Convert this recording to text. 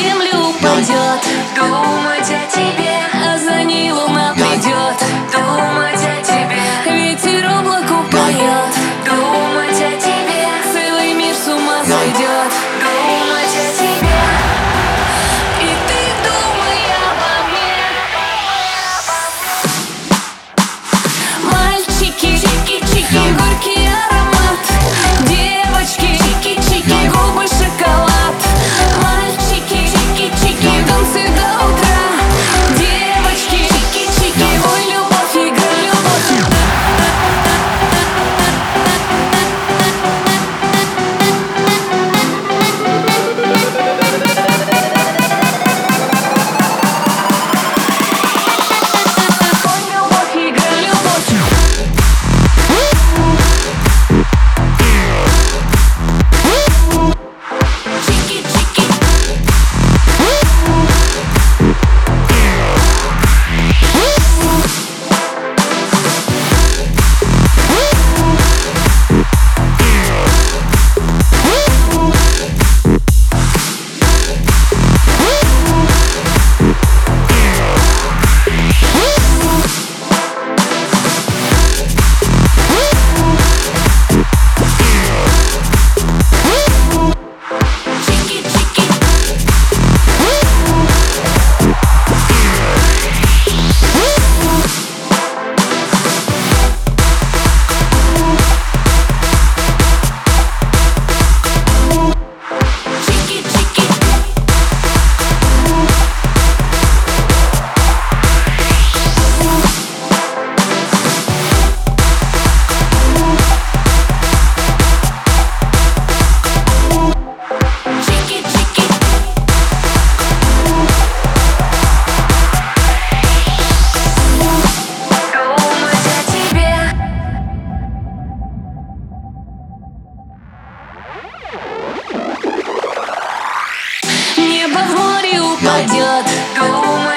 землю упадет. Думать о тебе в море упадет. Думаю,